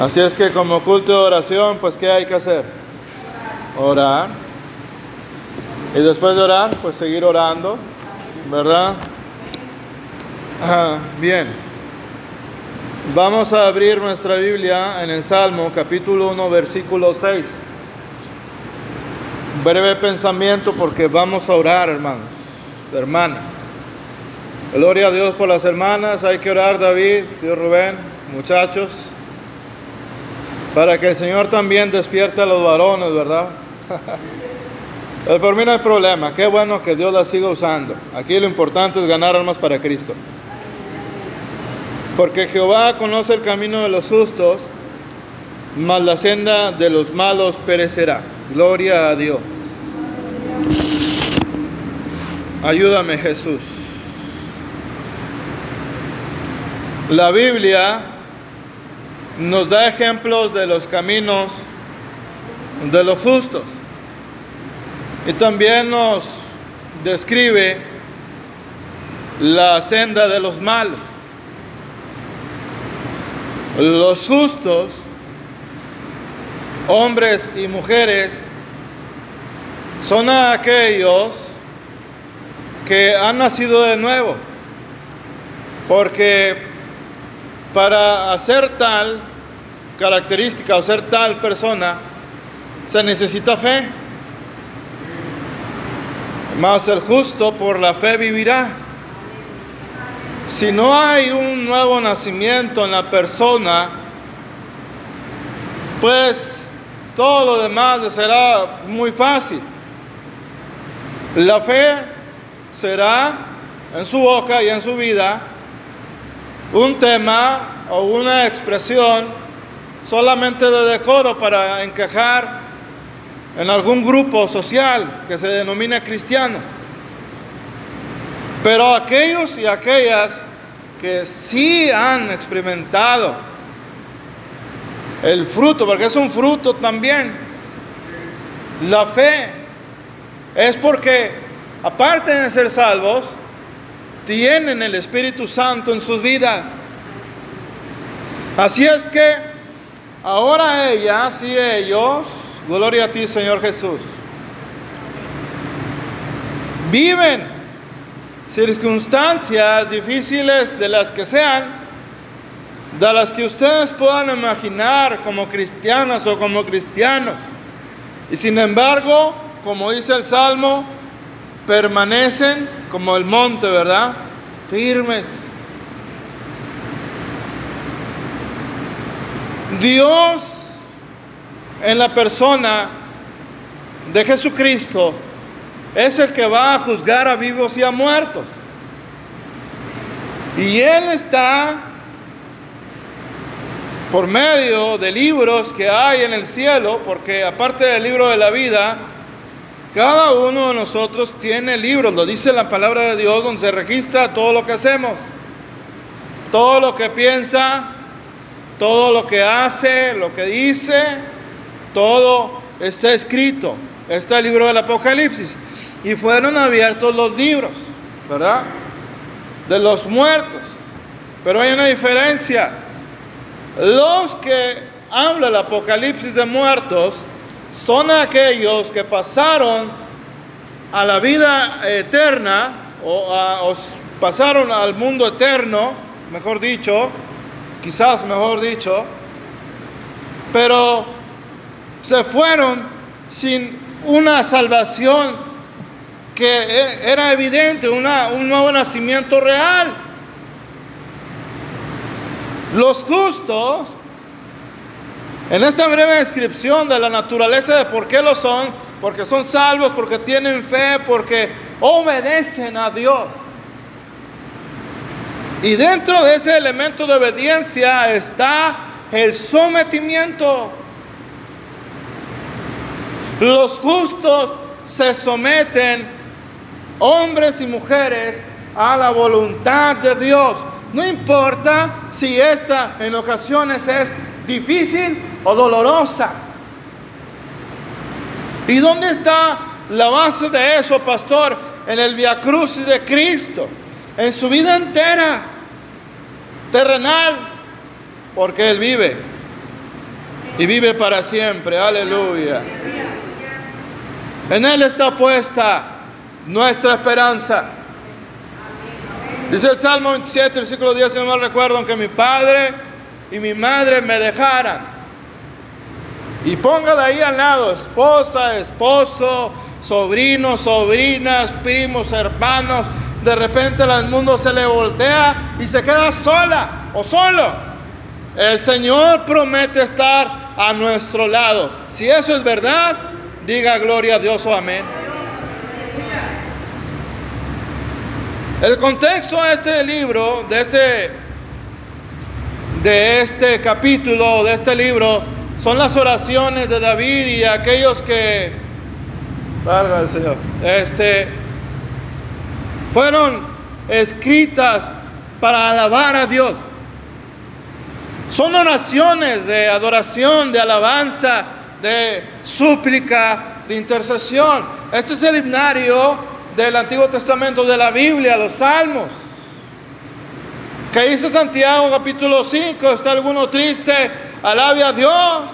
Así es que como culto de oración, pues ¿qué hay que hacer? Orar. Y después de orar, pues seguir orando, ¿verdad? Ah, bien. Vamos a abrir nuestra Biblia en el Salmo capítulo 1 versículo 6. Breve pensamiento porque vamos a orar, hermanos, hermanas. Gloria a Dios por las hermanas. Hay que orar, David, Dios Rubén, muchachos, para que el Señor también despierte a los varones, ¿verdad? por mí no hay problema. Qué bueno que Dios la siga usando. Aquí lo importante es ganar almas para Cristo. Porque Jehová conoce el camino de los justos, mas la senda de los malos perecerá. Gloria a Dios. Ayúdame Jesús. La Biblia nos da ejemplos de los caminos de los justos y también nos describe la senda de los malos. Los justos, hombres y mujeres, son aquellos que han nacido de nuevo, porque para hacer tal característica o ser tal persona, se necesita fe. Mas el justo por la fe vivirá. Si no hay un nuevo nacimiento en la persona, pues todo lo demás será muy fácil. La fe será en su boca y en su vida un tema o una expresión solamente de decoro para encajar en algún grupo social que se denomina cristiano. Pero aquellos y aquellas que sí han experimentado el fruto, porque es un fruto también, la fe, es porque aparte de ser salvos, tienen el Espíritu Santo en sus vidas. Así es que ahora ellas y ellos, gloria a ti Señor Jesús, viven circunstancias difíciles de las que sean, de las que ustedes puedan imaginar como cristianas o como cristianos. Y sin embargo, como dice el Salmo, permanecen como el monte, ¿verdad? Firmes. Dios en la persona de Jesucristo es el que va a juzgar a vivos y a muertos. Y Él está por medio de libros que hay en el cielo, porque aparte del libro de la vida, cada uno de nosotros tiene libros, lo dice la palabra de Dios, donde se registra todo lo que hacemos, todo lo que piensa, todo lo que hace, lo que dice, todo está escrito. Está el libro del Apocalipsis. Y fueron abiertos los libros, ¿verdad? De los muertos. Pero hay una diferencia. Los que habla el Apocalipsis de muertos son aquellos que pasaron a la vida eterna o, pasaron al mundo eterno, mejor dicho, quizás mejor dicho, pero se fueron sin una salvación que e, era evidente, una, un nuevo nacimiento real. Los justos en esta breve descripción de la naturaleza de por qué lo son, porque son salvos, porque tienen fe, porque obedecen a Dios. Y dentro de ese elemento de obediencia está el sometimiento. Los justos se someten, hombres y mujeres, a la voluntad de Dios. No importa si esta en ocasiones es difícil o dolorosa. ¿Y dónde está la base de eso, pastor? En el Via Crucis de Cristo, en su vida entera, terrenal, porque Él vive. y vive para siempre. Aleluya. En Él está puesta nuestra esperanza. Dice el Salmo 27, versículo 10, si no me recuerdo, aunque mi padre y mi madre me dejaran. Y póngale ahí al lado, esposa, esposo, sobrinos, sobrinas, primos, hermanos. De repente el mundo se le voltea y se queda sola o solo. El Señor promete estar a nuestro lado. Si eso es verdad, diga gloria a Dios o amén. El contexto de este libro, de este, de este capítulo, de este libro, son las oraciones de David y aquellos que, valga el Señor, este, fueron escritas para alabar a Dios. Son oraciones de adoración, de alabanza, de súplica, de intercesión. Este es el himnario del Antiguo Testamento de la Biblia, los Salmos. Que dice Santiago capítulo 5, está alguno triste, alabe a Dios.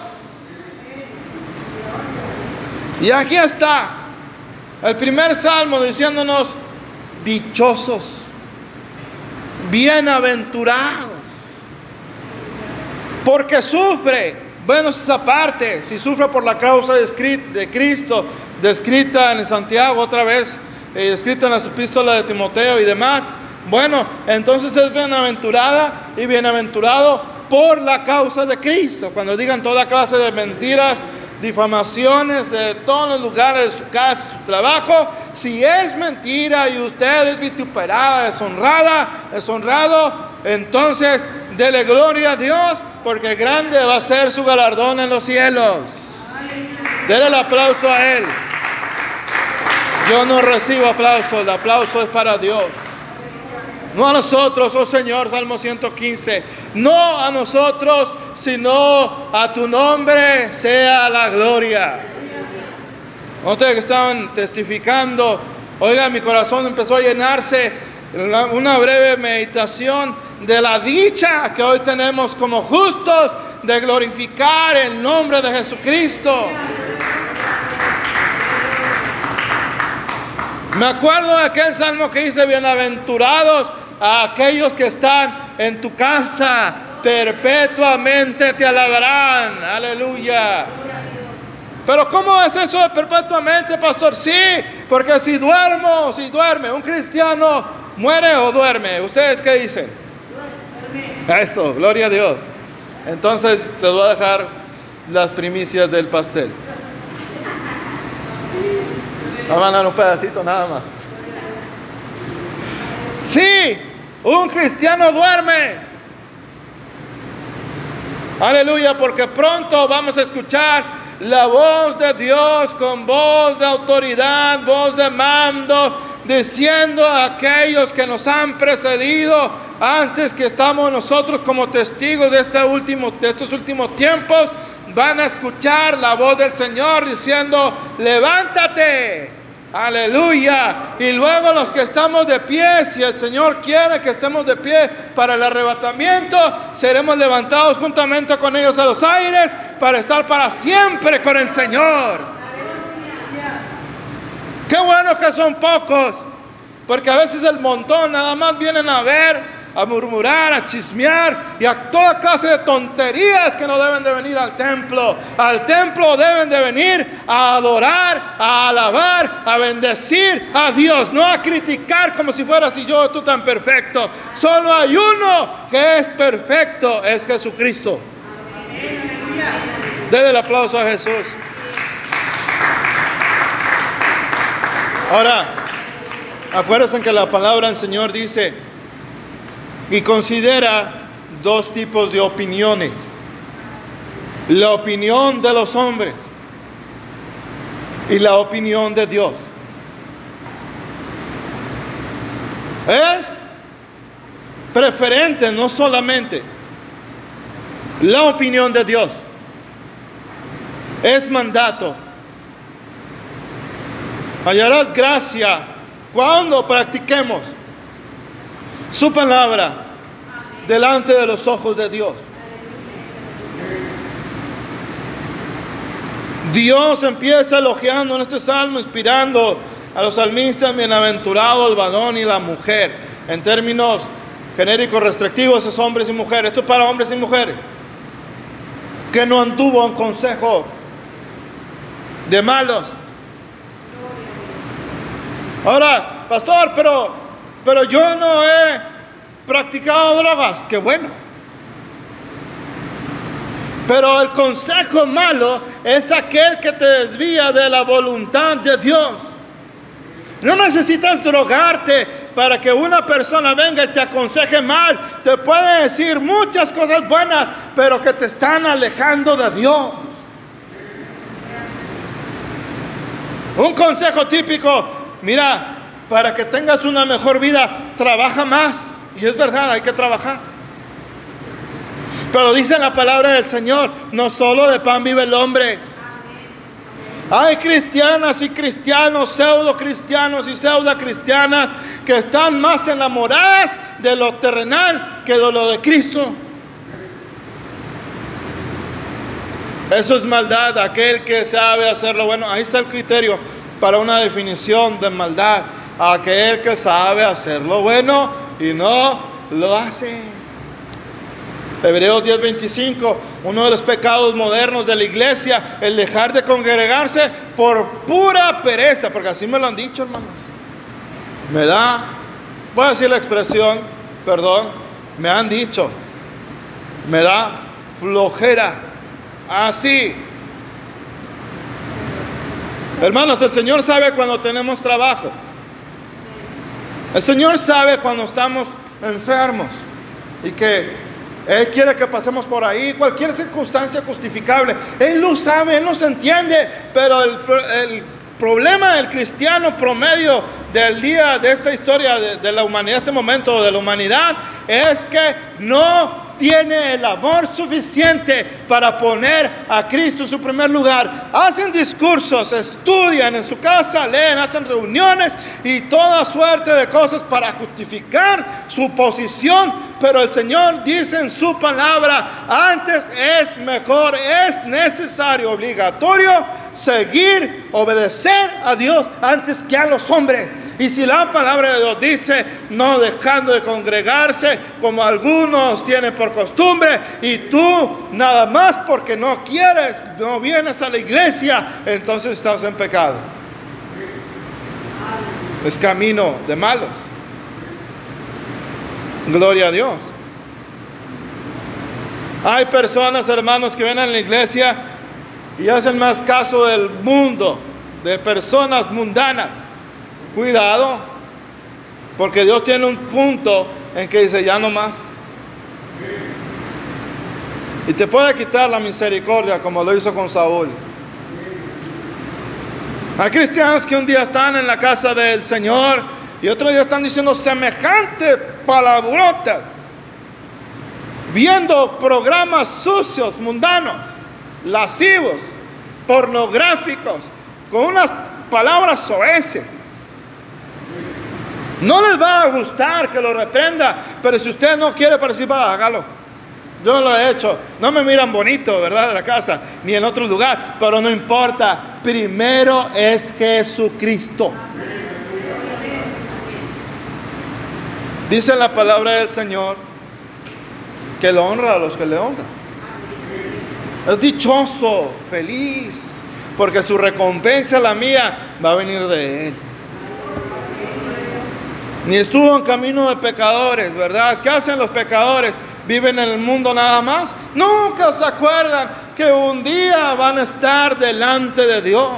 Y aquí está el primer salmo diciéndonos, dichosos, bienaventurados, porque sufre, bueno, esa parte, si sufre por la causa de Cristo, descrita en Santiago otra vez, eh, escrita en las epístolas de Timoteo y demás, bueno, entonces es bienaventurada y bienaventurado por la causa de Cristo. Cuando digan toda clase de mentiras, difamaciones de todos los lugares de su casa, su trabajo, si es mentira y usted es vituperada, deshonrada, deshonrado, entonces dele gloria a Dios, porque grande va a ser su galardón en los cielos. Dele el aplauso a Él. Yo no recibo aplauso, el aplauso es para Dios. No a nosotros, oh Señor, Salmo 115. No a nosotros, sino a tu nombre sea la gloria. Ustedes que estaban testificando, oiga, mi corazón empezó a llenarse. Una breve meditación de la dicha que hoy tenemos como justos de glorificar el nombre de Jesucristo. Me acuerdo de aquel salmo que dice, bienaventurados a aquellos que están en tu casa, perpetuamente te alabarán. Aleluya. Pero ¿cómo es eso de perpetuamente, pastor? Sí, porque si duermo, si duerme, un cristiano muere o duerme. ¿Ustedes qué dicen? Eso, gloria a Dios. Entonces te voy a dejar las primicias del pastel. Vamos a dar un pedacito nada más. Sí, un cristiano duerme. Aleluya, porque pronto vamos a escuchar la voz de Dios con voz de autoridad, voz de mando, diciendo a aquellos que nos han precedido antes que estamos nosotros como testigos de, este de estos últimos tiempos, van a escuchar la voz del Señor diciendo, levántate, aleluya. Y luego los que estamos de pie, si el Señor quiere que estemos de pie para el arrebatamiento, seremos levantados juntamente con ellos a los aires para estar para siempre con el Señor. Qué bueno que son pocos, porque a veces el montón nada más vienen a ver a murmurar, a chismear y a toda clase de tonterías que no deben de venir al templo. Al templo deben de venir a adorar, a alabar, a bendecir a Dios, no a criticar como si fuera así yo tú tan perfecto. Solo hay uno que es perfecto, es Jesucristo. Denle el aplauso a Jesús. Ahora, acuérdense que la palabra del Señor dice, y considera dos tipos de opiniones. La opinión de los hombres y la opinión de Dios. Es preferente no solamente la opinión de Dios, es mandato. Hallarás gracia cuando practiquemos su palabra delante de los ojos de Dios. Dios empieza elogiando en este salmo, inspirando a los salmistas, bienaventurado el varón y la mujer. En términos genéricos restrictivos es hombres y mujeres. Esto es para hombres y mujeres. Que no anduvo en consejo de malos. Ahora, pastor, pero, pero yo no he practicado drogas. Qué bueno. Pero el consejo malo es aquel que te desvía de la voluntad de Dios. No necesitas drogarte para que una persona venga y te aconseje mal. Te puede decir muchas cosas buenas, pero que te están alejando de Dios. Un consejo típico, mira, para que tengas una mejor vida, trabaja más. Y es verdad, hay que trabajar. Pero dice la palabra del Señor, no solo de pan vive el hombre. Hay cristianas y cristianos, pseudo cristianos y pseudo cristianas que están más enamoradas de lo terrenal que de lo de Cristo. Eso es maldad, aquel que sabe hacerlo bueno. Ahí está el criterio para una definición de maldad. Aquel que sabe hacerlo bueno y no lo hace. Hebreos 10:25, uno de los pecados modernos de la iglesia, el dejar de congregarse por pura pereza, porque así me lo han dicho, hermanos. Me da, voy a decir la expresión, perdón, me han dicho, me da flojera, así. Hermanos, el Señor sabe cuando tenemos trabajo. El Señor sabe cuando estamos enfermos y que él quiere que pasemos por ahí, cualquier circunstancia justificable. Él lo sabe, Él nos entiende, pero el, el problema del cristiano promedio del día de esta historia de, de la humanidad, este momento de la humanidad, es que no tiene el amor suficiente para poner a Cristo en su primer lugar. Hacen discursos, estudian en su casa, leen, hacen reuniones y toda suerte de cosas para justificar su posición. Pero el Señor dice en su palabra, antes es mejor, es necesario, obligatorio seguir, obedecer a Dios antes que a los hombres. Y si la palabra de Dios dice, no dejando de congregarse como algunos tienen por costumbre, y tú nada más porque no quieres, no vienes a la iglesia, entonces estás en pecado. Es camino de malos. Gloria a Dios. Hay personas, hermanos, que ven a la iglesia y hacen más caso del mundo, de personas mundanas Cuidado, porque Dios tiene un punto en que dice, ya no más. Y te puede quitar la misericordia como lo hizo con Saúl. Hay cristianos que un día están en la casa del Señor y otro día están diciendo semejantes palabrotas, viendo programas sucios, mundanos, lascivos, pornográficos, con unas palabras soeces. No les va a gustar que lo reprenda, pero si usted no quiere participar, hágalo. Yo lo he hecho. No me miran bonito, ¿verdad? De la casa, ni en otro lugar, pero no importa. Primero es Jesucristo. Dice la palabra del Señor que lo honra a los que le honran. Es dichoso, feliz, porque su recompensa, la mía, va a venir de Él ni estuvo en camino de pecadores, ¿verdad? ¿Qué hacen los pecadores? ¿Viven en el mundo nada más? Nunca se acuerdan que un día van a estar delante de Dios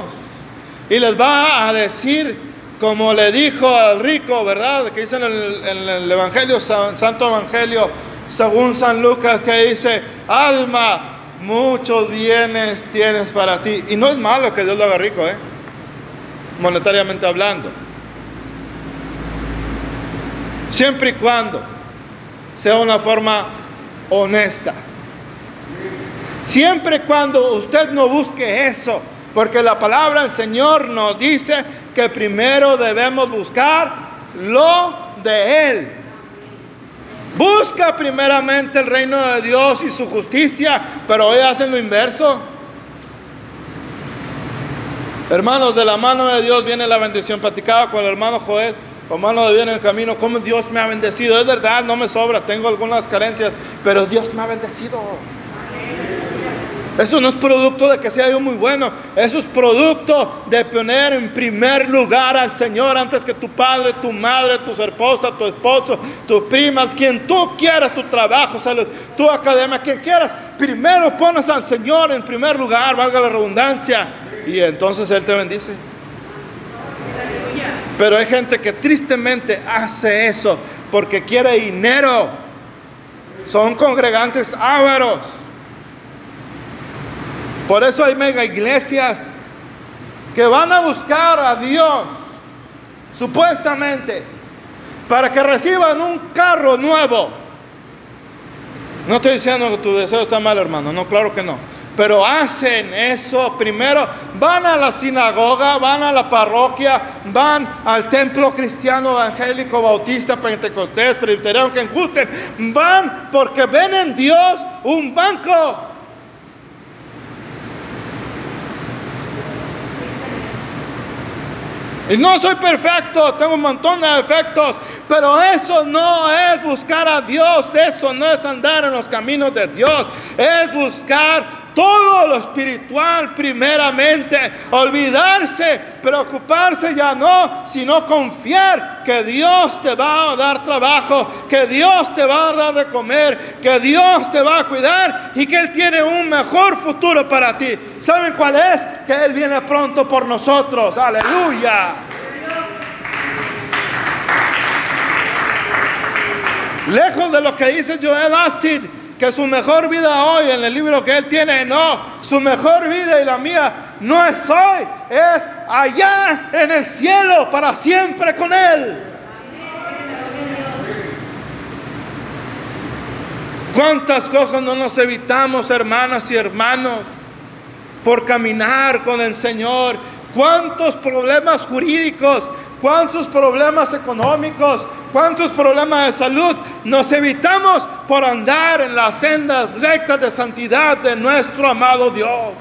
y les va a decir, como le dijo al rico, ¿verdad? Que dice en el, Evangelio, Santo Evangelio, según San Lucas, que dice, alma, muchos bienes tienes para ti. Y no es malo que Dios lo haga rico, ¿eh? Monetariamente hablando. Siempre y cuando sea una forma honesta. Siempre y cuando usted no busque eso, porque la palabra del Señor nos dice que primero debemos buscar lo de Él. Busca primeramente el reino de Dios y su justicia, pero hoy hacen lo inverso. Hermanos, de la mano de Dios viene la bendición. Platicaba con el hermano Joel, hermano de Dios en el camino, cómo Dios me ha bendecido. Es verdad, no me sobra, tengo algunas carencias, pero Dios me ha bendecido. Eso no es producto de que sea yo muy bueno, eso es producto de poner en primer lugar al Señor antes que tu padre, tu madre, tu esposa, tu esposo, tu prima, quien tú quieras, tu trabajo, salud, tu academia, quien quieras. Primero pones al Señor en primer lugar, valga la redundancia, y entonces Él te bendice. Pero hay gente que tristemente hace eso porque quiere dinero. Son congregantes ávaros. Por eso hay mega iglesias que van a buscar a Dios, supuestamente, para que reciban un carro nuevo. No estoy diciendo que tu deseo está mal, hermano, no, claro que no. Pero hacen eso primero, van a la sinagoga, van a la parroquia, van al templo cristiano evangélico, bautista, pentecostés, presbiteriano, que enjusten, van porque ven en Dios un banco Y no soy perfecto, tengo un montón de defectos, pero eso no es buscar a Dios, eso no es andar en los caminos de Dios, es buscar todo lo espiritual primeramente, olvidarse, preocuparse ya no, sino confiar que Dios te va a dar trabajo, que Dios te va a dar de comer, que Dios te va a cuidar y que Él tiene un mejor futuro para ti. ¿Saben cuál es? Que Él viene pronto por nosotros. Aleluya. Lejos de lo que dice Joel Austin, que su mejor vida hoy en el libro que él tiene, no, su mejor vida y la mía no es hoy, es allá en el cielo para siempre con él. ¿Cuántas cosas no nos evitamos, hermanas y hermanos, por caminar con el Señor? ¿Cuántos problemas jurídicos cuántos problemas económicos, cuántos problemas de salud nos evitamos por andar en las sendas rectas de santidad de nuestro amado Dios.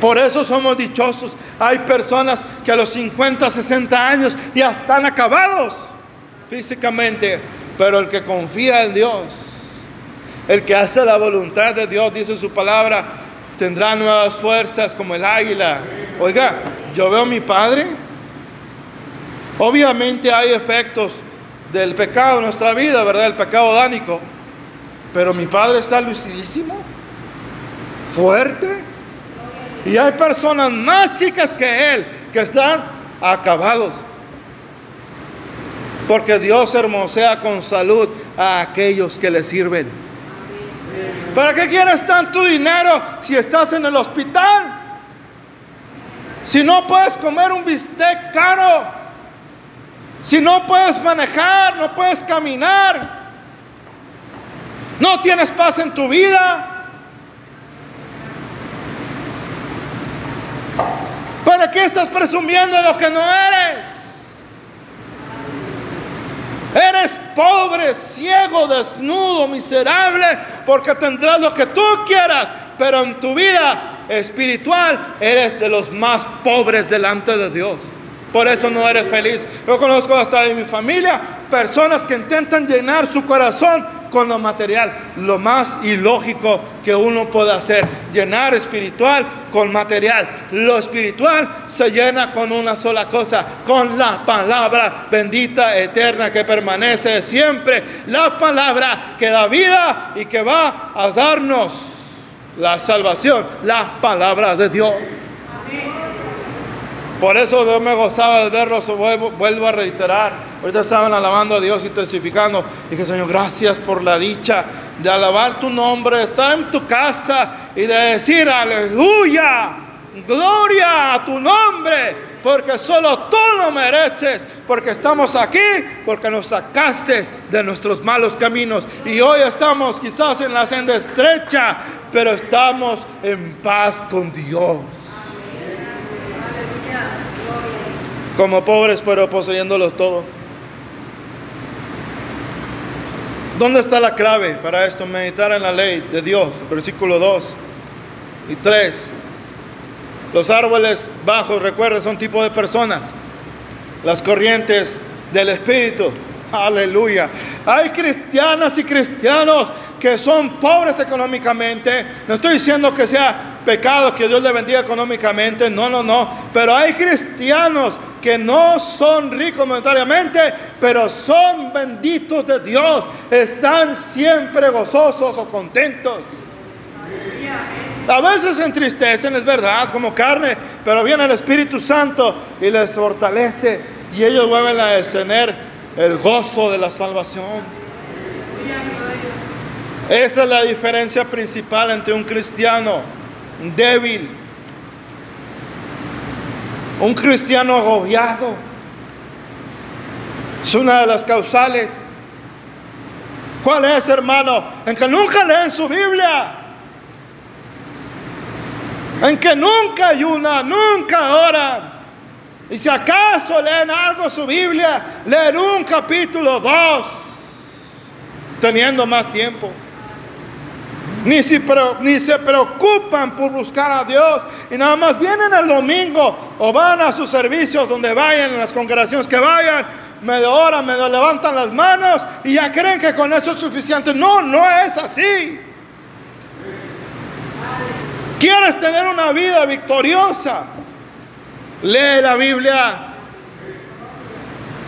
Por eso somos dichosos. Hay personas que a los 50, 60 años ya están acabados físicamente, pero el que confía en Dios, el que hace la voluntad de Dios, dice su palabra, tendrá nuevas fuerzas como el águila. Oiga, yo veo a mi padre Obviamente hay efectos del pecado en nuestra vida, ¿verdad? El pecado dánico. Pero mi padre está lucidísimo, fuerte. Y hay personas más chicas que él que están acabados. Porque Dios hermosea con salud a aquellos que le sirven. ¿Para qué quieres tanto dinero si estás en el hospital? Si no puedes comer un bistec caro, si no puedes manejar, no puedes caminar, no tienes paz en tu vida, ¿para qué estás presumiendo lo que no eres? Eres pobre, ciego, desnudo, miserable, porque tendrás lo que tú quieras, pero en tu vida espiritual eres de los más pobres delante de Dios. Por eso no eres feliz. Yo conozco hasta en mi familia personas que intentan llenar su corazón con lo material. Lo más ilógico que uno puede hacer. Llenar espiritual con material. Lo espiritual se llena con una sola cosa. Con la palabra bendita, eterna, que permanece siempre. La palabra que da vida y que va a darnos la salvación. La palabra de Dios. Por eso yo me gozaba de verlos, vuelvo, a reiterar. Ahorita estaban alabando a Dios y testificando. Dije, Señor, gracias por la dicha de alabar tu nombre, estar en tu casa y de decir, aleluya, gloria a tu nombre, porque solo tú lo mereces, porque estamos aquí, porque nos sacaste de nuestros malos caminos. Y hoy estamos quizás en la senda estrecha, pero estamos en paz con Dios. Como pobres pero poseyéndolos todo. ¿Dónde está la clave para esto? Meditar en la ley de Dios, versículo 2 y 3. Los árboles bajos, recuerden, son tipo de personas. Las corrientes del Espíritu. Aleluya. Hay cristianas y cristianos que son pobres económicamente. No estoy diciendo que sea pecado que Dios le bendiga económicamente. No, no, no. Pero hay cristianos que no son ricos monetariamente, pero son benditos de Dios. Están siempre gozosos o contentos. A veces se entristecen, es verdad, como carne, pero viene el Espíritu Santo y les fortalece y ellos vuelven a tener el gozo de la salvación. Esa es la diferencia principal entre un cristiano débil, un cristiano agobiado. Es una de las causales. ¿Cuál es, hermano? En que nunca leen su Biblia. En que nunca ayunan, nunca oran. Y si acaso leen algo su Biblia, leen un capítulo, dos, teniendo más tiempo. Ni, si, ni se preocupan por buscar a Dios y nada más vienen el domingo o van a sus servicios donde vayan, en las congregaciones que vayan, medio hora, medio levantan las manos y ya creen que con eso es suficiente. No, no es así. ¿Quieres tener una vida victoriosa? Lee la Biblia,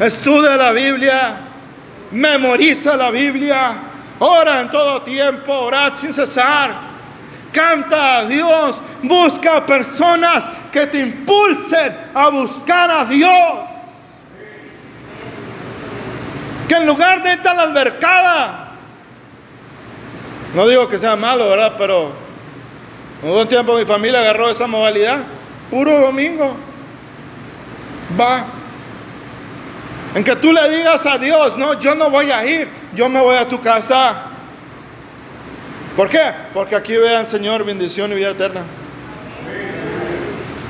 estudia la Biblia, memoriza la Biblia, ora en todo tiempo, ora sin cesar, canta a Dios, busca personas que te impulsen a buscar a Dios. Que en lugar de irte a la albercada, no digo que sea malo, ¿verdad? Pero un tiempo mi familia agarró esa modalidad, puro domingo va. En que tú le digas a Dios, no, yo no voy a ir, yo me voy a tu casa. ¿Por qué? Porque aquí vean, Señor, bendición y vida eterna.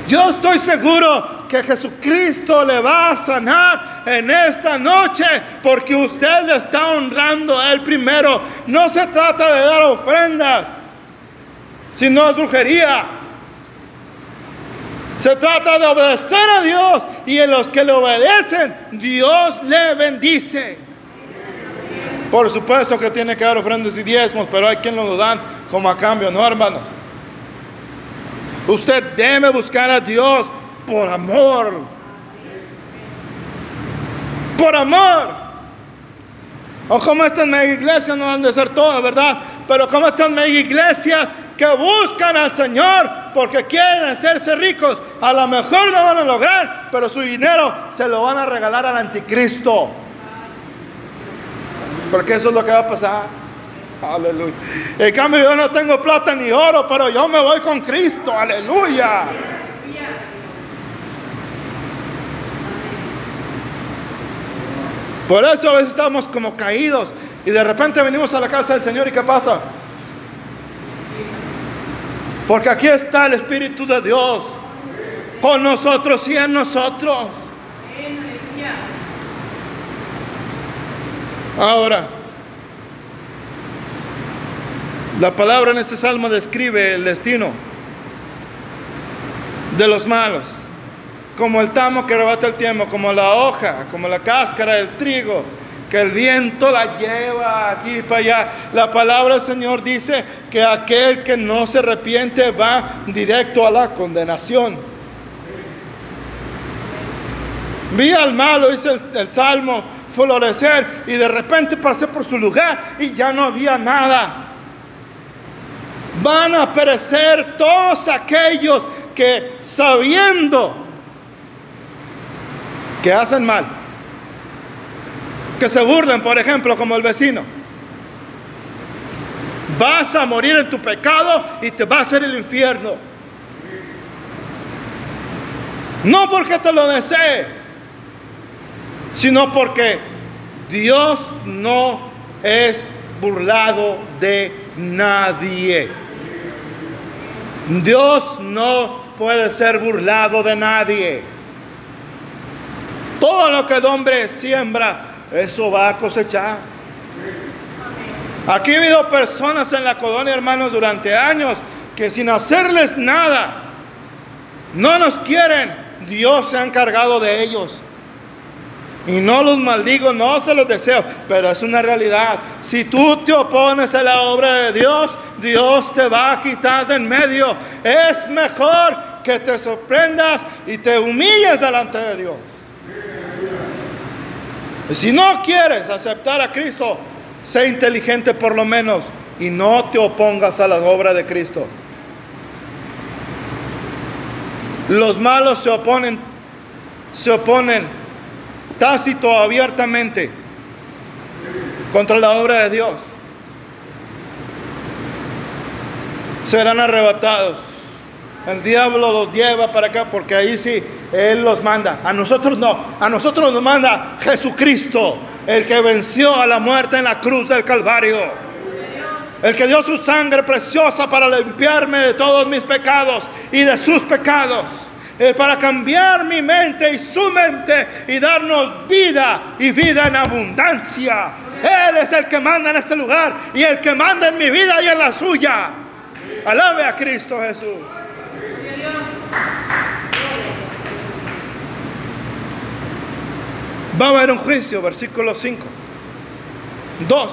Yo estoy seguro que Jesucristo le va a sanar en esta noche porque usted le está honrando a Él primero. No se trata de dar ofrendas, sino de brujería. Se trata de obedecer a Dios y en los que le obedecen, Dios le bendice. Por supuesto que tiene que dar ofrendas y diezmos, pero hay quien lo dan como a cambio, ¿no, hermanos? Usted debe buscar a Dios por amor. Por amor. O como estas mega iglesias no han de ser todas, ¿verdad? Pero como estas mega iglesias que buscan al Señor porque quieren hacerse ricos. A lo mejor lo van a lograr, pero su dinero se lo van a regalar al anticristo. Porque eso es lo que va a pasar. Aleluya. En cambio yo no tengo plata ni oro, pero yo me voy con Cristo. Aleluya. Por eso a veces estamos como caídos y de repente venimos a la casa del Señor y ¿qué pasa? Porque aquí está el Espíritu de Dios con nosotros y en nosotros. Ahora, la palabra en este salmo describe el destino de los malos, como el tamo que rebata el tiempo, como la hoja, como la cáscara del trigo, que el viento la lleva aquí para allá. La palabra del Señor dice que aquel que no se arrepiente va directo a la condenación. Vi al malo, dice el, salmo, florecer y de repente pasé por su lugar y ya no había nada. Van a perecer todos aquellos que sabiendo que hacen mal, que se burlen, por ejemplo, como el vecino. Vas a morir en tu pecado y te va a hacer el infierno. No porque te lo desee, sino porque Dios no es burlado de nadie. Dios no puede ser burlado de nadie. Todo lo que el hombre siembra, eso va a cosechar. Aquí ha habido personas en la colonia, hermanos, durante años que sin hacerles nada, No nos quieren. Dios se ha encargado de ellos. Y no los maldigo, no se los deseo, pero es una realidad. Si tú te opones a la obra de Dios, Dios te va a quitar de en medio. Es mejor que te sorprendas y te humilles delante de Dios. Si no quieres aceptar a Cristo, sé inteligente por lo menos y no te opongas a la obra de Cristo. Los malos se oponen, se oponen tácito abiertamente contra la obra de Dios. Serán arrebatados. El diablo los lleva para acá porque ahí sí, Él los manda. A nosotros no, a nosotros nos manda Jesucristo, el que venció a la muerte en la cruz del Calvario. El que dio su sangre preciosa para limpiarme de todos mis pecados y de sus pecados. Para cambiar mi mente y su mente y darnos vida y vida en abundancia. Él es el que manda en este lugar y el que manda en mi vida y en la suya. Alabe a Cristo Jesús. Va a haber un juicio, versículo 5. 2.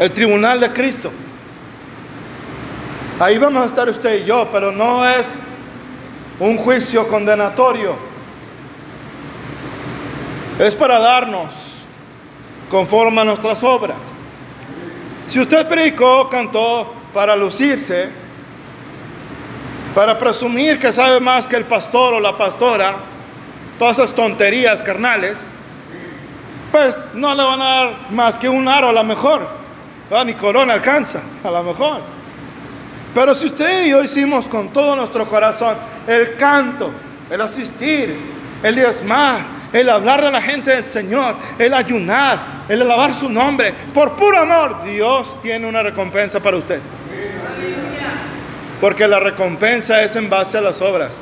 El tribunal de Cristo. Ahí vamos a estar usted y yo, pero no es un juicio condenatorio. Es para darnos conforme a nuestras obras. Si usted predicó, cantó para lucirse, para presumir que sabe más que el pastor o la pastora, todas esas tonterías carnales, pues no le van a dar más que un aro a lo mejor. Ni corona alcanza, a lo mejor. Pero si usted y yo hicimos con todo nuestro corazón el canto, el asistir, el diezmar, el hablar a la gente del Señor, el ayunar, el alabar su nombre, por puro amor, Dios tiene una recompensa para usted. Porque la recompensa es en base a las obras.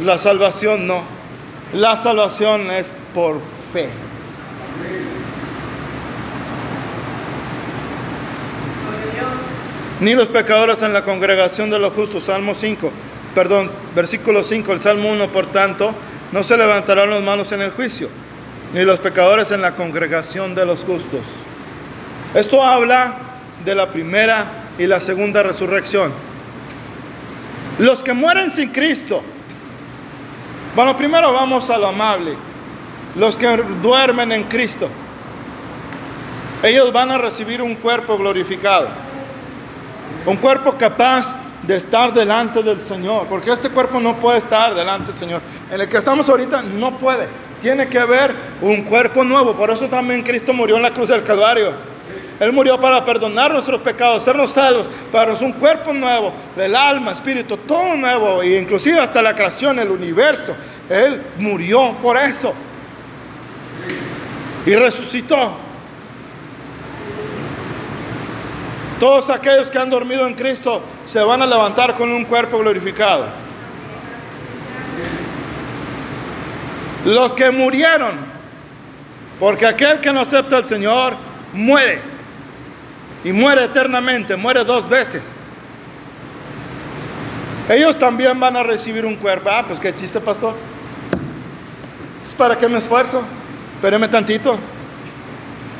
La salvación no. La salvación es por fe. Ni los pecadores en la congregación de los justos, Salmo 5, perdón, versículo 5, el Salmo 1, por tanto, no se levantarán los manos en el juicio, ni los pecadores en la congregación de los justos. Esto habla de la primera y la segunda resurrección. Los que mueren sin Cristo. Bueno, primero vamos a lo amable. Los que duermen en Cristo. Ellos van a recibir un cuerpo glorificado. Un cuerpo capaz de estar delante del Señor. Porque este cuerpo no puede estar delante del Señor. En el que estamos ahorita no puede. Tiene que haber un cuerpo nuevo. Por eso también Cristo murió en la cruz del Calvario él murió para perdonar nuestros pecados, sernos salvos, para un cuerpo nuevo, el alma, espíritu, todo nuevo, e inclusive hasta la creación, el universo. Él murió por eso. Y resucitó. Todos aquellos que han dormido en Cristo se van a levantar con un cuerpo glorificado. Los que murieron, porque aquel que no acepta al Señor muere y muere eternamente, muere dos veces. Ellos también van a recibir un cuerpo. Ah, pues qué chiste, pastor. ¿Es para qué me esfuerzo? Espéreme tantito.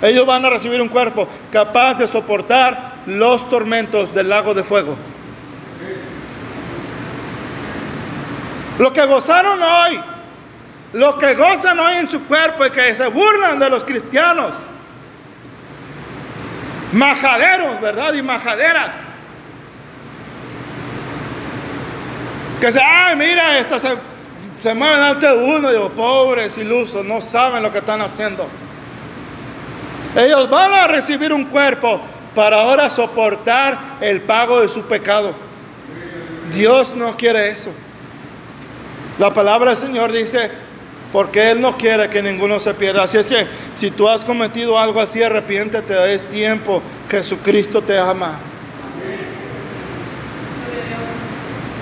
Ellos van a recibir un cuerpo capaz de soportar los tormentos del lago de fuego. Lo que gozaron hoy, lo que gozan hoy en su cuerpo y que se burlan de los cristianos, majaderos, ¿verdad? Y majaderas. Que se, ay, mira, estas se, se mueven ante uno, digo, pobres ilusos, no saben lo que están haciendo. Ellos van a recibir un cuerpo para ahora soportar el pago de su pecado. Dios no quiere eso. La palabra del Señor dice, porque Él no quiere que ninguno se pierda. Así es que si tú has cometido algo así, arrepiéntete, es tiempo. Jesucristo te ama.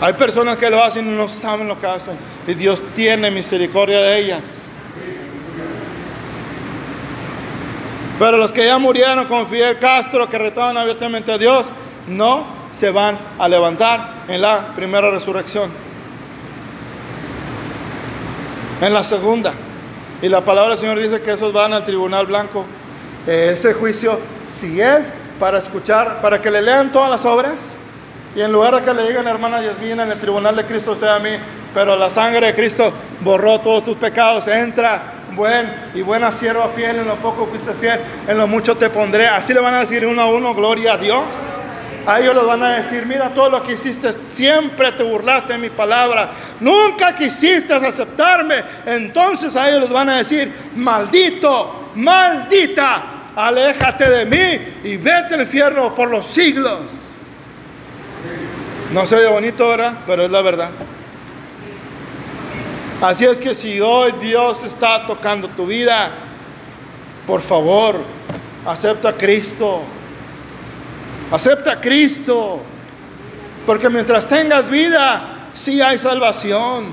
Hay personas que lo hacen y no saben lo que hacen. Y Dios tiene misericordia de ellas. Pero los que ya murieron con Fidel Castro, que retaban abiertamente a Dios, no se van a levantar en la primera resurrección. En la segunda. Y la palabra del Señor dice que esos van al tribunal blanco. Ese juicio, si es para escuchar, para que le lean todas las obras, y en lugar de que le digan, hermana Yasmina, en el tribunal de Cristo usted a mí, pero la sangre de Cristo borró todos tus pecados, entra, buen y buena sierva fiel, en lo poco fuiste fiel, en lo mucho te pondré. Así le van a decir uno a uno, gloria a Dios. A ellos les van a decir, mira todo lo que hiciste, siempre te burlaste de mi palabra, nunca quisiste aceptarme. Entonces a ellos les van a decir, maldito, maldita, aléjate de mí y vete al infierno por los siglos. No se oye bonito, ¿verdad? Pero es la verdad. Así es que si hoy Dios está tocando tu vida, por favor, acepta a Cristo. Acepta a Cristo. Porque mientras tengas vida, sí hay salvación.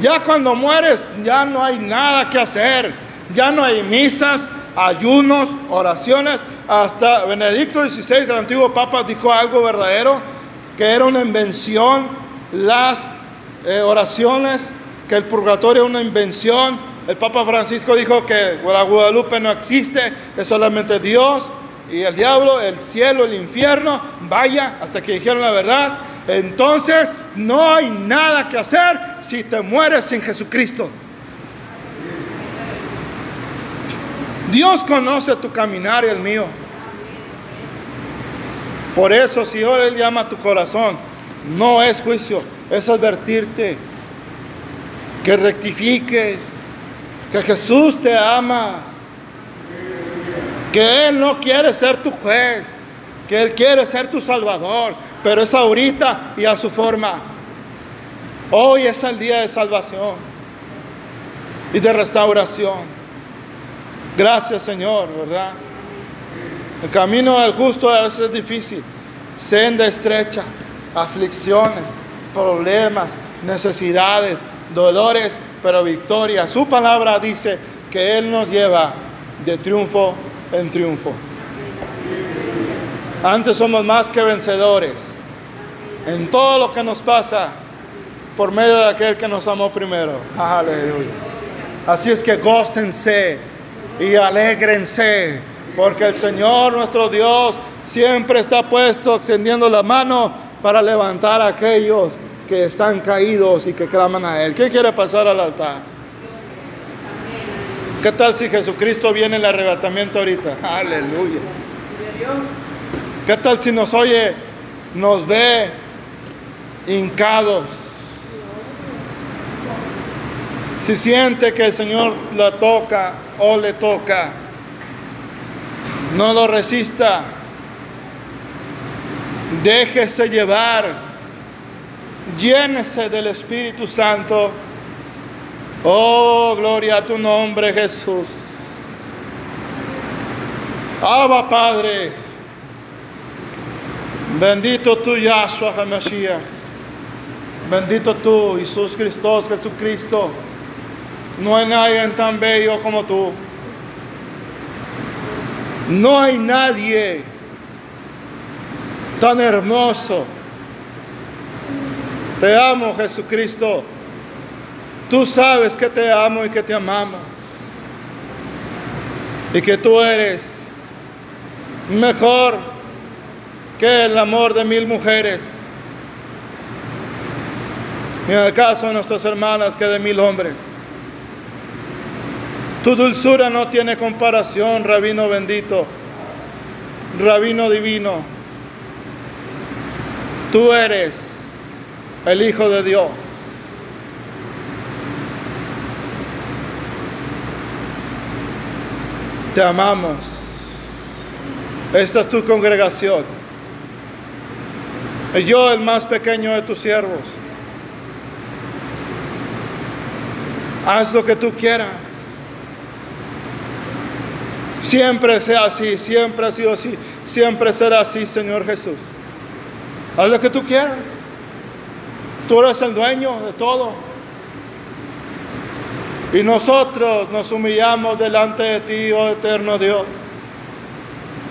Ya cuando mueres, ya no hay nada que hacer. Ya no hay misas, ayunos, oraciones. Hasta Benedicto XVI, el antiguo Papa, dijo algo verdadero que era una invención, las eh, oraciones, que el purgatorio es una invención. El Papa Francisco dijo que la Guadalupe no existe, es solamente Dios y el diablo, el cielo, el infierno, vaya, hasta que dijeron la verdad. Entonces no hay nada que hacer si te mueres sin Jesucristo. Dios conoce tu caminar y el mío. Por eso, si hoy Él llama a tu corazón, no es juicio, es advertirte que rectifiques, que Jesús te ama, que Él no quiere ser tu juez, que Él quiere ser tu salvador, pero es ahorita y a su forma. Hoy es el día de salvación y de restauración. Gracias Señor, ¿verdad? El camino del justo a veces es difícil, senda estrecha, aflicciones, problemas, necesidades, dolores, pero victoria. Su palabra dice que Él nos lleva de triunfo en triunfo. Antes somos más que vencedores en todo lo que nos pasa por medio de aquel que nos amó primero. Así es que gócense y alégrense porque el Señor nuestro Dios siempre está puesto extendiendo la mano para levantar a aquellos que están caídos y que claman a Él. ¿Quién quiere pasar al altar? ¿Qué tal si Jesucristo viene en el arrebatamiento ahorita? Aleluya. ¿Qué tal si nos oye, nos ve hincados? Si siente que el Señor la toca o le toca no lo resista. Déjese llevar. Llénese del Espíritu Santo. Oh, gloria a tu nombre, Jesús. Abba, Padre. Bendito tú, Yahshua HaMashiach. Bendito tú, Jesús Cristo, Jesucristo. No hay nadie tan bello como tú. No hay nadie tan hermoso. Te amo, Jesucristo. Tú sabes que te amo y que te amamos. Y que tú eres mejor que el amor de mil mujeres. Y en el caso de nuestras hermanas, que de mil hombres. Tu dulzura no tiene comparación, rabino bendito, rabino divino. Tú eres el Hijo de Dios. Te amamos. Esta es tu congregación. Y yo el más pequeño de tus siervos. Haz lo que tú quieras. Siempre sea así, siempre ha sido así, siempre será así, Señor Jesús. Haz lo que tú quieras. Tú eres el dueño de todo. Y nosotros nos humillamos delante de ti, oh eterno Dios.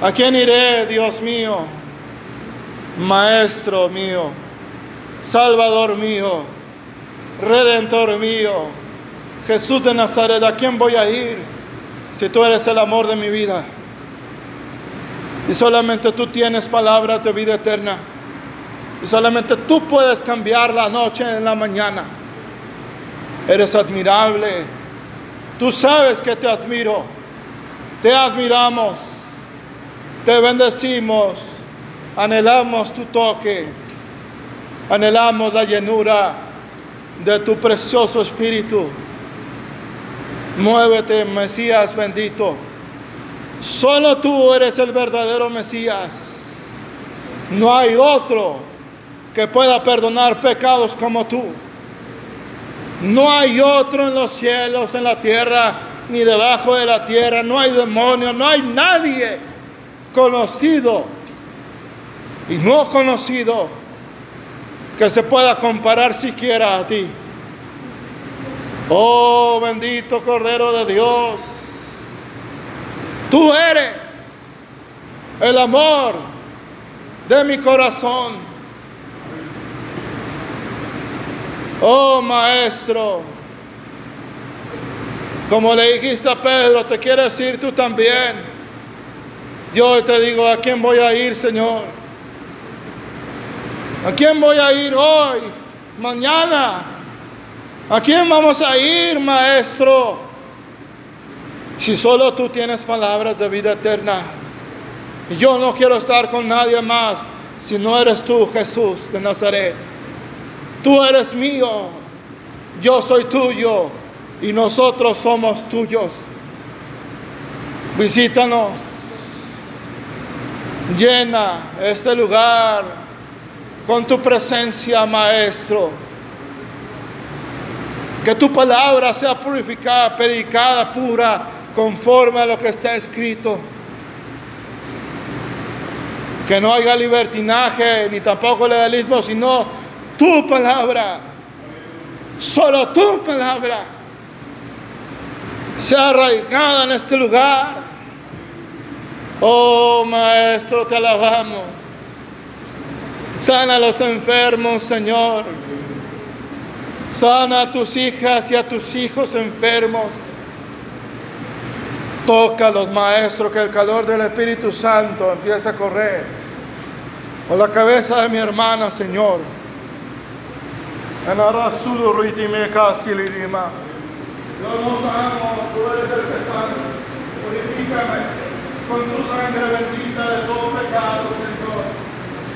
¿A quién iré, Dios mío? Maestro mío, Salvador mío, Redentor mío, Jesús de Nazaret, ¿a quién voy a ir si tú eres el amor de mi vida? Y solamente tú tienes palabras de vida eterna. Y solamente tú puedes cambiar la noche en la mañana. Eres admirable. Tú sabes que te admiro. Te admiramos. Te bendecimos. Anhelamos tu toque. Anhelamos la llenura de tu precioso espíritu. Muévete, Mesías bendito. Solo tú eres el verdadero Mesías. No hay otro que pueda perdonar pecados como tú. No hay otro en los cielos, en la tierra, ni debajo de la tierra. No hay demonio, no hay nadie conocido y no conocido que se pueda comparar siquiera a ti. Oh bendito Cordero de Dios. Tú eres el amor de mi corazón. Oh Maestro, como le dijiste a Pedro, te quiero decir tú también. Yo te digo, ¿a quién voy a ir, Señor? ¿A quién voy a ir hoy? Mañana. ¿A quién vamos a ir, Maestro? Si solo tú tienes palabras de vida eterna. Y yo no quiero estar con nadie más si no eres tú, Jesús de Nazaret. Tú eres mío, yo soy tuyo y nosotros somos tuyos. Visítanos, llena este lugar con tu presencia, Maestro. Que tu palabra sea purificada, predicada, pura, conforme a lo que está escrito. Que no haya libertinaje ni tampoco legalismo, sino tu palabra. Solo tu palabra sea arraigada en este lugar. Oh Maestro, te alabamos. Sana a los enfermos, Señor. Sana a tus hijas y a tus hijos enfermos. Toca a los maestros, que el calor del Espíritu Santo empiece a correr por la cabeza de mi hermana, Señor. En Yo no amo, tú eres el que sana. Purifícame con tu sangre bendita de todo pecado, Señor.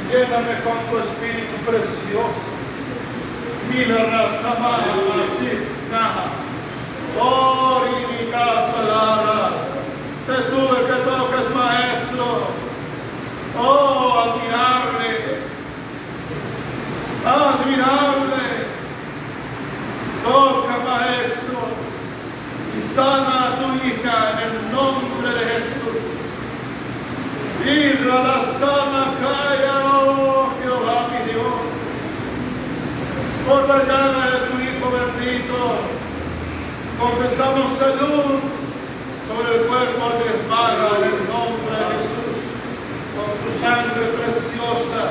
Lléname con tu Espíritu precioso. Mira, raza, así, nada. Oh, mi casa, Lara. Sé tú el que tocas, maestro. Oh, admirable. Admirable. Toca, maestro. Y sana a tu hija en el nombre de Jesús. Irra la sana calla, oh Jehová mi Dios. Por la llama de tu Hijo bendito confesamos salud sobre el cuerpo de hermana en el nombre de Jesús. Con tu sangre preciosa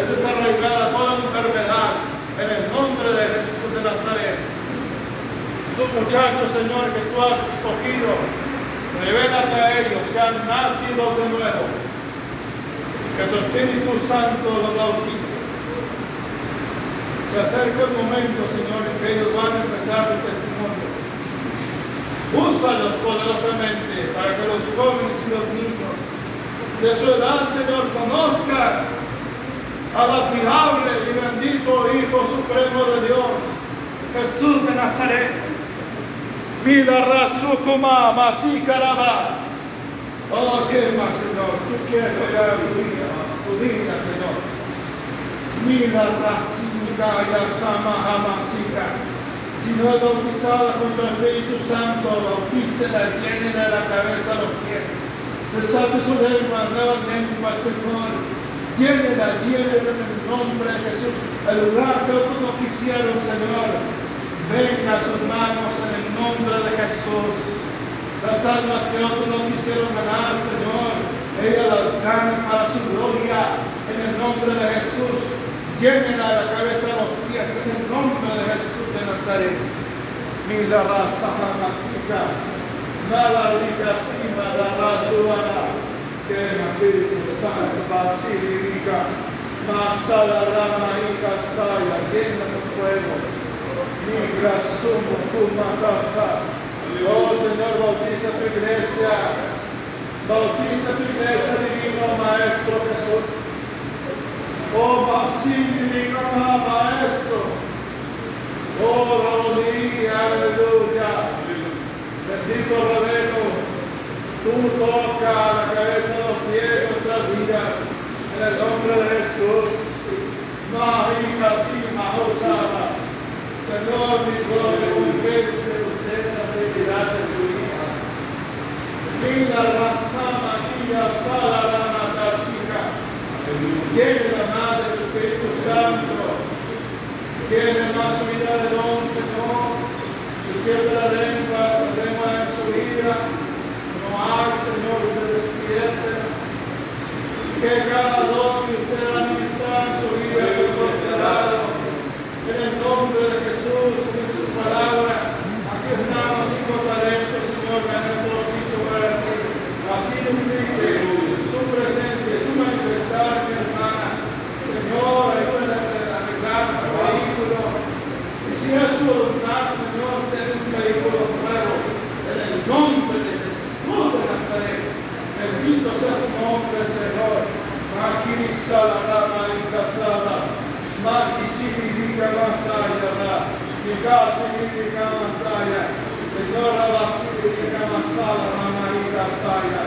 es desarraigada toda enfermedad en el nombre de Jesús de Nazaret. Tus muchachos, Señor, que tú has escogido, revélate a ellos, sean nacidos de nuevo. Que tu Espíritu Santo los bautice. Se acerca el momento, Señor, en que ellos van a empezar el testimonio. Úsalos poderosamente para que los jóvenes y los niños de su edad, Señor, conozcan al admirable y bendito Hijo Supremo de Dios, Jesús de Nazaret. Mila Rasukuma Masikaraba. Oh, qué más, Señor. Tú quieres pegar tu vida, tu vida, Señor. Mila Rasika Yasama Hamasika si no es bautizada con el Espíritu Santo, bautícela, llénela la cabeza a los pies. Desate su lengua nuevamente, Señor. Llénela, llénela en el nombre de Jesús. El lugar que otros no quisieron, Señor. Venga a sus manos en el nombre de Jesús. Las almas que otros no quisieron ganar, Señor ella las gane para su gloria, en el nombre de Jesús. Llénela la cabeza a los pies, en el nombre de Jesús de Nazaret. Mila raza mamasica, mala rica sima la rasuana, que el Espíritu Santo, basílica, masala rama y casaya, llena de fuego. Migra sumo tu casa. Oh Señor, bautiza tu iglesia. Bautiza tu iglesia, divino Maestro Jesús. Oh, basílica, Maestro. Oh, aleluya, aleluya. Bendito Rabeno, tú toca la cabeza de los pies de nuestras vidas. En el nombre de Jesús. María, sí, Mahosaba. Señor, mi gloria, convence usted la debilidad de su hija. La sama, mira sala, la matasica. Tiene la madre su Espíritu Santo. Tiene más vida de don, Señor. Despierta la lengua, esa lengua en su vida. No hay, Señor, que te despierte. Que cada don que usted ha administrado en su vida sea prosperado. En el nombre de Jesús, en su palabra. Aquí estamos cinco talentos, Señor, en nuestro sitio para ti. Así implique su presencia, su manifestar, mi hermana. Señor, ayúdame a arreglar su vehículo. Y si es su voluntad, Señor, ten un vehículo nuevo. En el nombre de Jesús de Nazaret. Bendito sea su nombre, Señor. Aquí salarama y casada. Maki significa masaya. Mi casa significa masaya. Señor, la significa masala, mamá y casaya.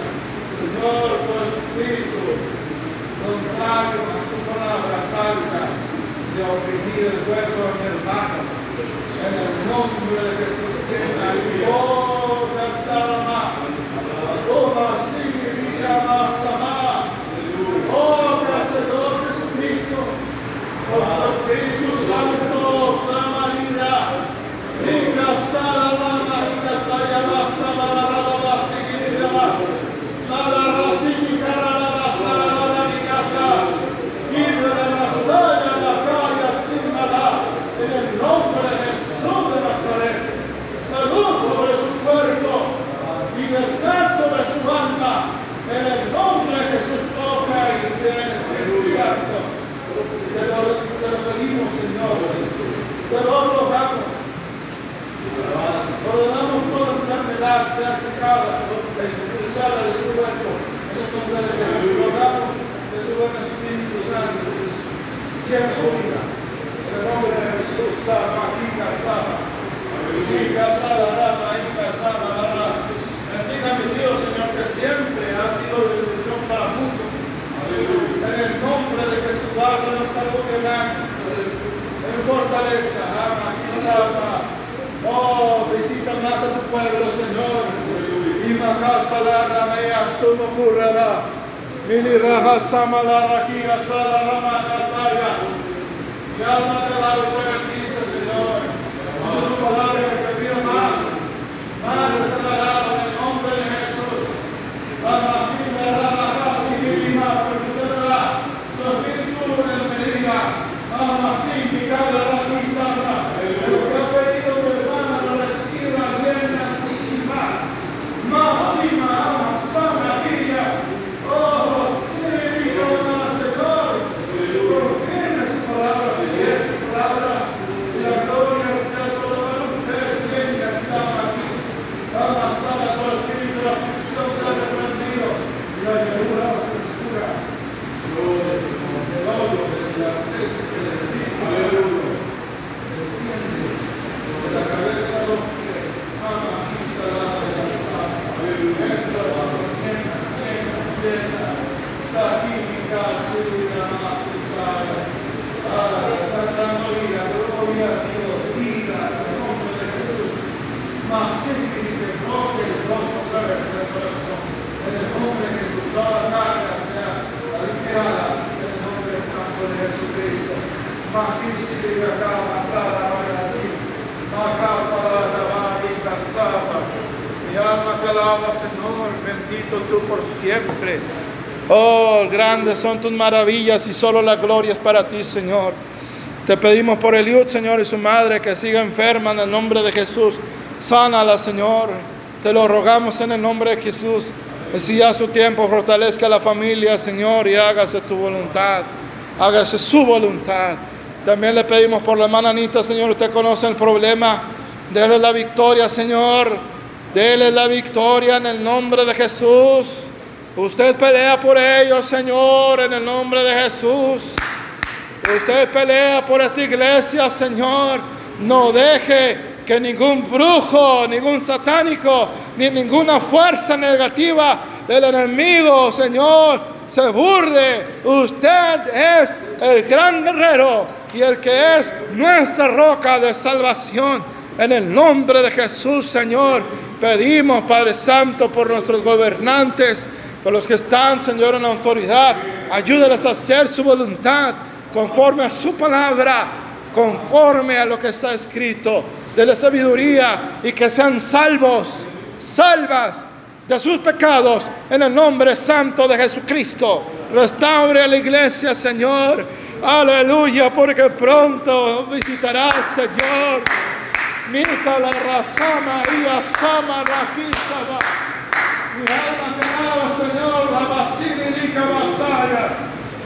Señor, tu espíritu contrario a su palabra salga de oprimir el cuerpo de mi hermano. En el nombre de Jesús, que la oh, Salama, toma, sigue, vida, más amada. Oh, Señor Jesucristo, con tu Espíritu Santo, Samarina, Rica, Salama, Rica, Sayama, Samarana, sigue, vida, la la rasini, cara, la la sala, la la casa, vive la masaya, la calle, sin nada, en el nombre de Jesús de Nazaret. Salud sobre su cuerpo, libertad sobre su alma, en el nombre de Jesús toca y viene Santo. Te lo, te lo pedimos, Señor, te lo rogamos. Ordenamos toda enfermedad sea secada, expulsada de su cuerpo, en el nombre de Jesús. Rogamos de su buen Espíritu Santo, llena su vida. En el nombre de Jesús, Sama, Hija, Sama. Hija, Sama, Rama, Hija, Sama, Rama. Bendiga mi Dios, Señor, que siempre ha sido bendición para muchos. En el nombre de Jesús, guárdanos, salud y en fortaleza, ama, Sama. Oh, visita más a tu pueblo, Señor. Y Makasa la ramea sumo currara. Mini raja sama la raquía sala rama casaya. Mi alma te la bendice, Señor. Dice tu palabra que te pido más. Madre sagrada, en el nombre de Jesús. Rama sima rama casi divina, perdona. Tu espíritu me diga. Rama sima rama sama. Lo que ha pedido tu hermana lo reciba bien así y más. Máxima ama sana guía. Oh, significa más Señor. Confirme su palabra, si es su palabra. Y la gloria sea sobre usted, quien ya está aquí. Ama sana por el espíritu, la aflicción se ha reprendido. Y la llanura, la frescura. Gloria, el óleo de la sed del espíritu. Aleluya. Desciende de la cabeza a los pies. Ama y salada de la sal. Entra, entra, entra, entra. Sacrifica, segura, matizada. Ah, está dando vida, gloria a Dios, vida, en el nombre de Jesús. Mas significa no que el gozo mueve el corazón. En el nombre de Jesús, toda carga sea aliviada en el nombre santo de Jesucristo. Maquisi de acá, masada, así. Macasa, la barriga, saba. Mi alma te alaba, Señor, bendito tú por siempre. Oh, grandes son tus maravillas y solo la gloria es para ti, Señor. Te pedimos por Eliud, Señor, y su madre que siga enferma en el nombre de Jesús. Sánala, Señor. Te lo rogamos en el nombre de Jesús. Si su tiempo fortalezca la familia, Señor, y hágase tu voluntad. Hágase su voluntad. También le pedimos por la hermana Anita, Señor. Usted conoce el problema. Dele la victoria, Señor. Dele la victoria en el nombre de Jesús. Usted pelea por ellos, Señor, en el nombre de Jesús. Usted pelea por esta iglesia, Señor. No deje que ningún brujo, ningún satánico, ni ninguna fuerza negativa del enemigo, Señor, se burle. Usted es el gran guerrero y el que es nuestra roca de salvación. En el nombre de Jesús, Señor, pedimos, Padre Santo, por nuestros gobernantes, por los que están, Señor, en la autoridad. Ayúdales a hacer su voluntad conforme a su palabra, conforme a lo que está escrito, de la sabiduría y que sean salvos, salvas de sus pecados en el nombre santo de Jesucristo. Restaure a la iglesia, Señor. Aleluya, porque pronto visitarás, Señor. Mika la razama y asama la.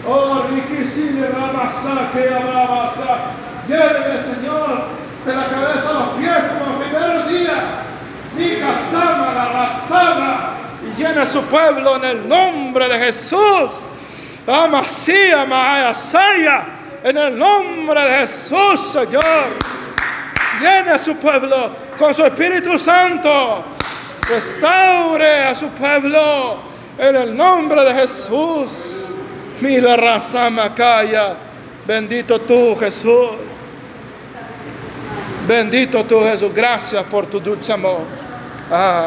Oh, riquísimo rabasa que ababasa. Lléveme, Señor, de la cabeza a los pies como los primeros días. Mika sama la y llena su pueblo en el nombre de Jesús. Amasía, Maayasaya, en el nombre de Jesús, Señor. Llena su pueblo con su Espíritu Santo. Restaure a su pueblo en el nombre de Jesús. Mila raza macaya. Bendito tú, Jesús. Bendito tú, Jesús. Gracias por tu dulce amor. Ah.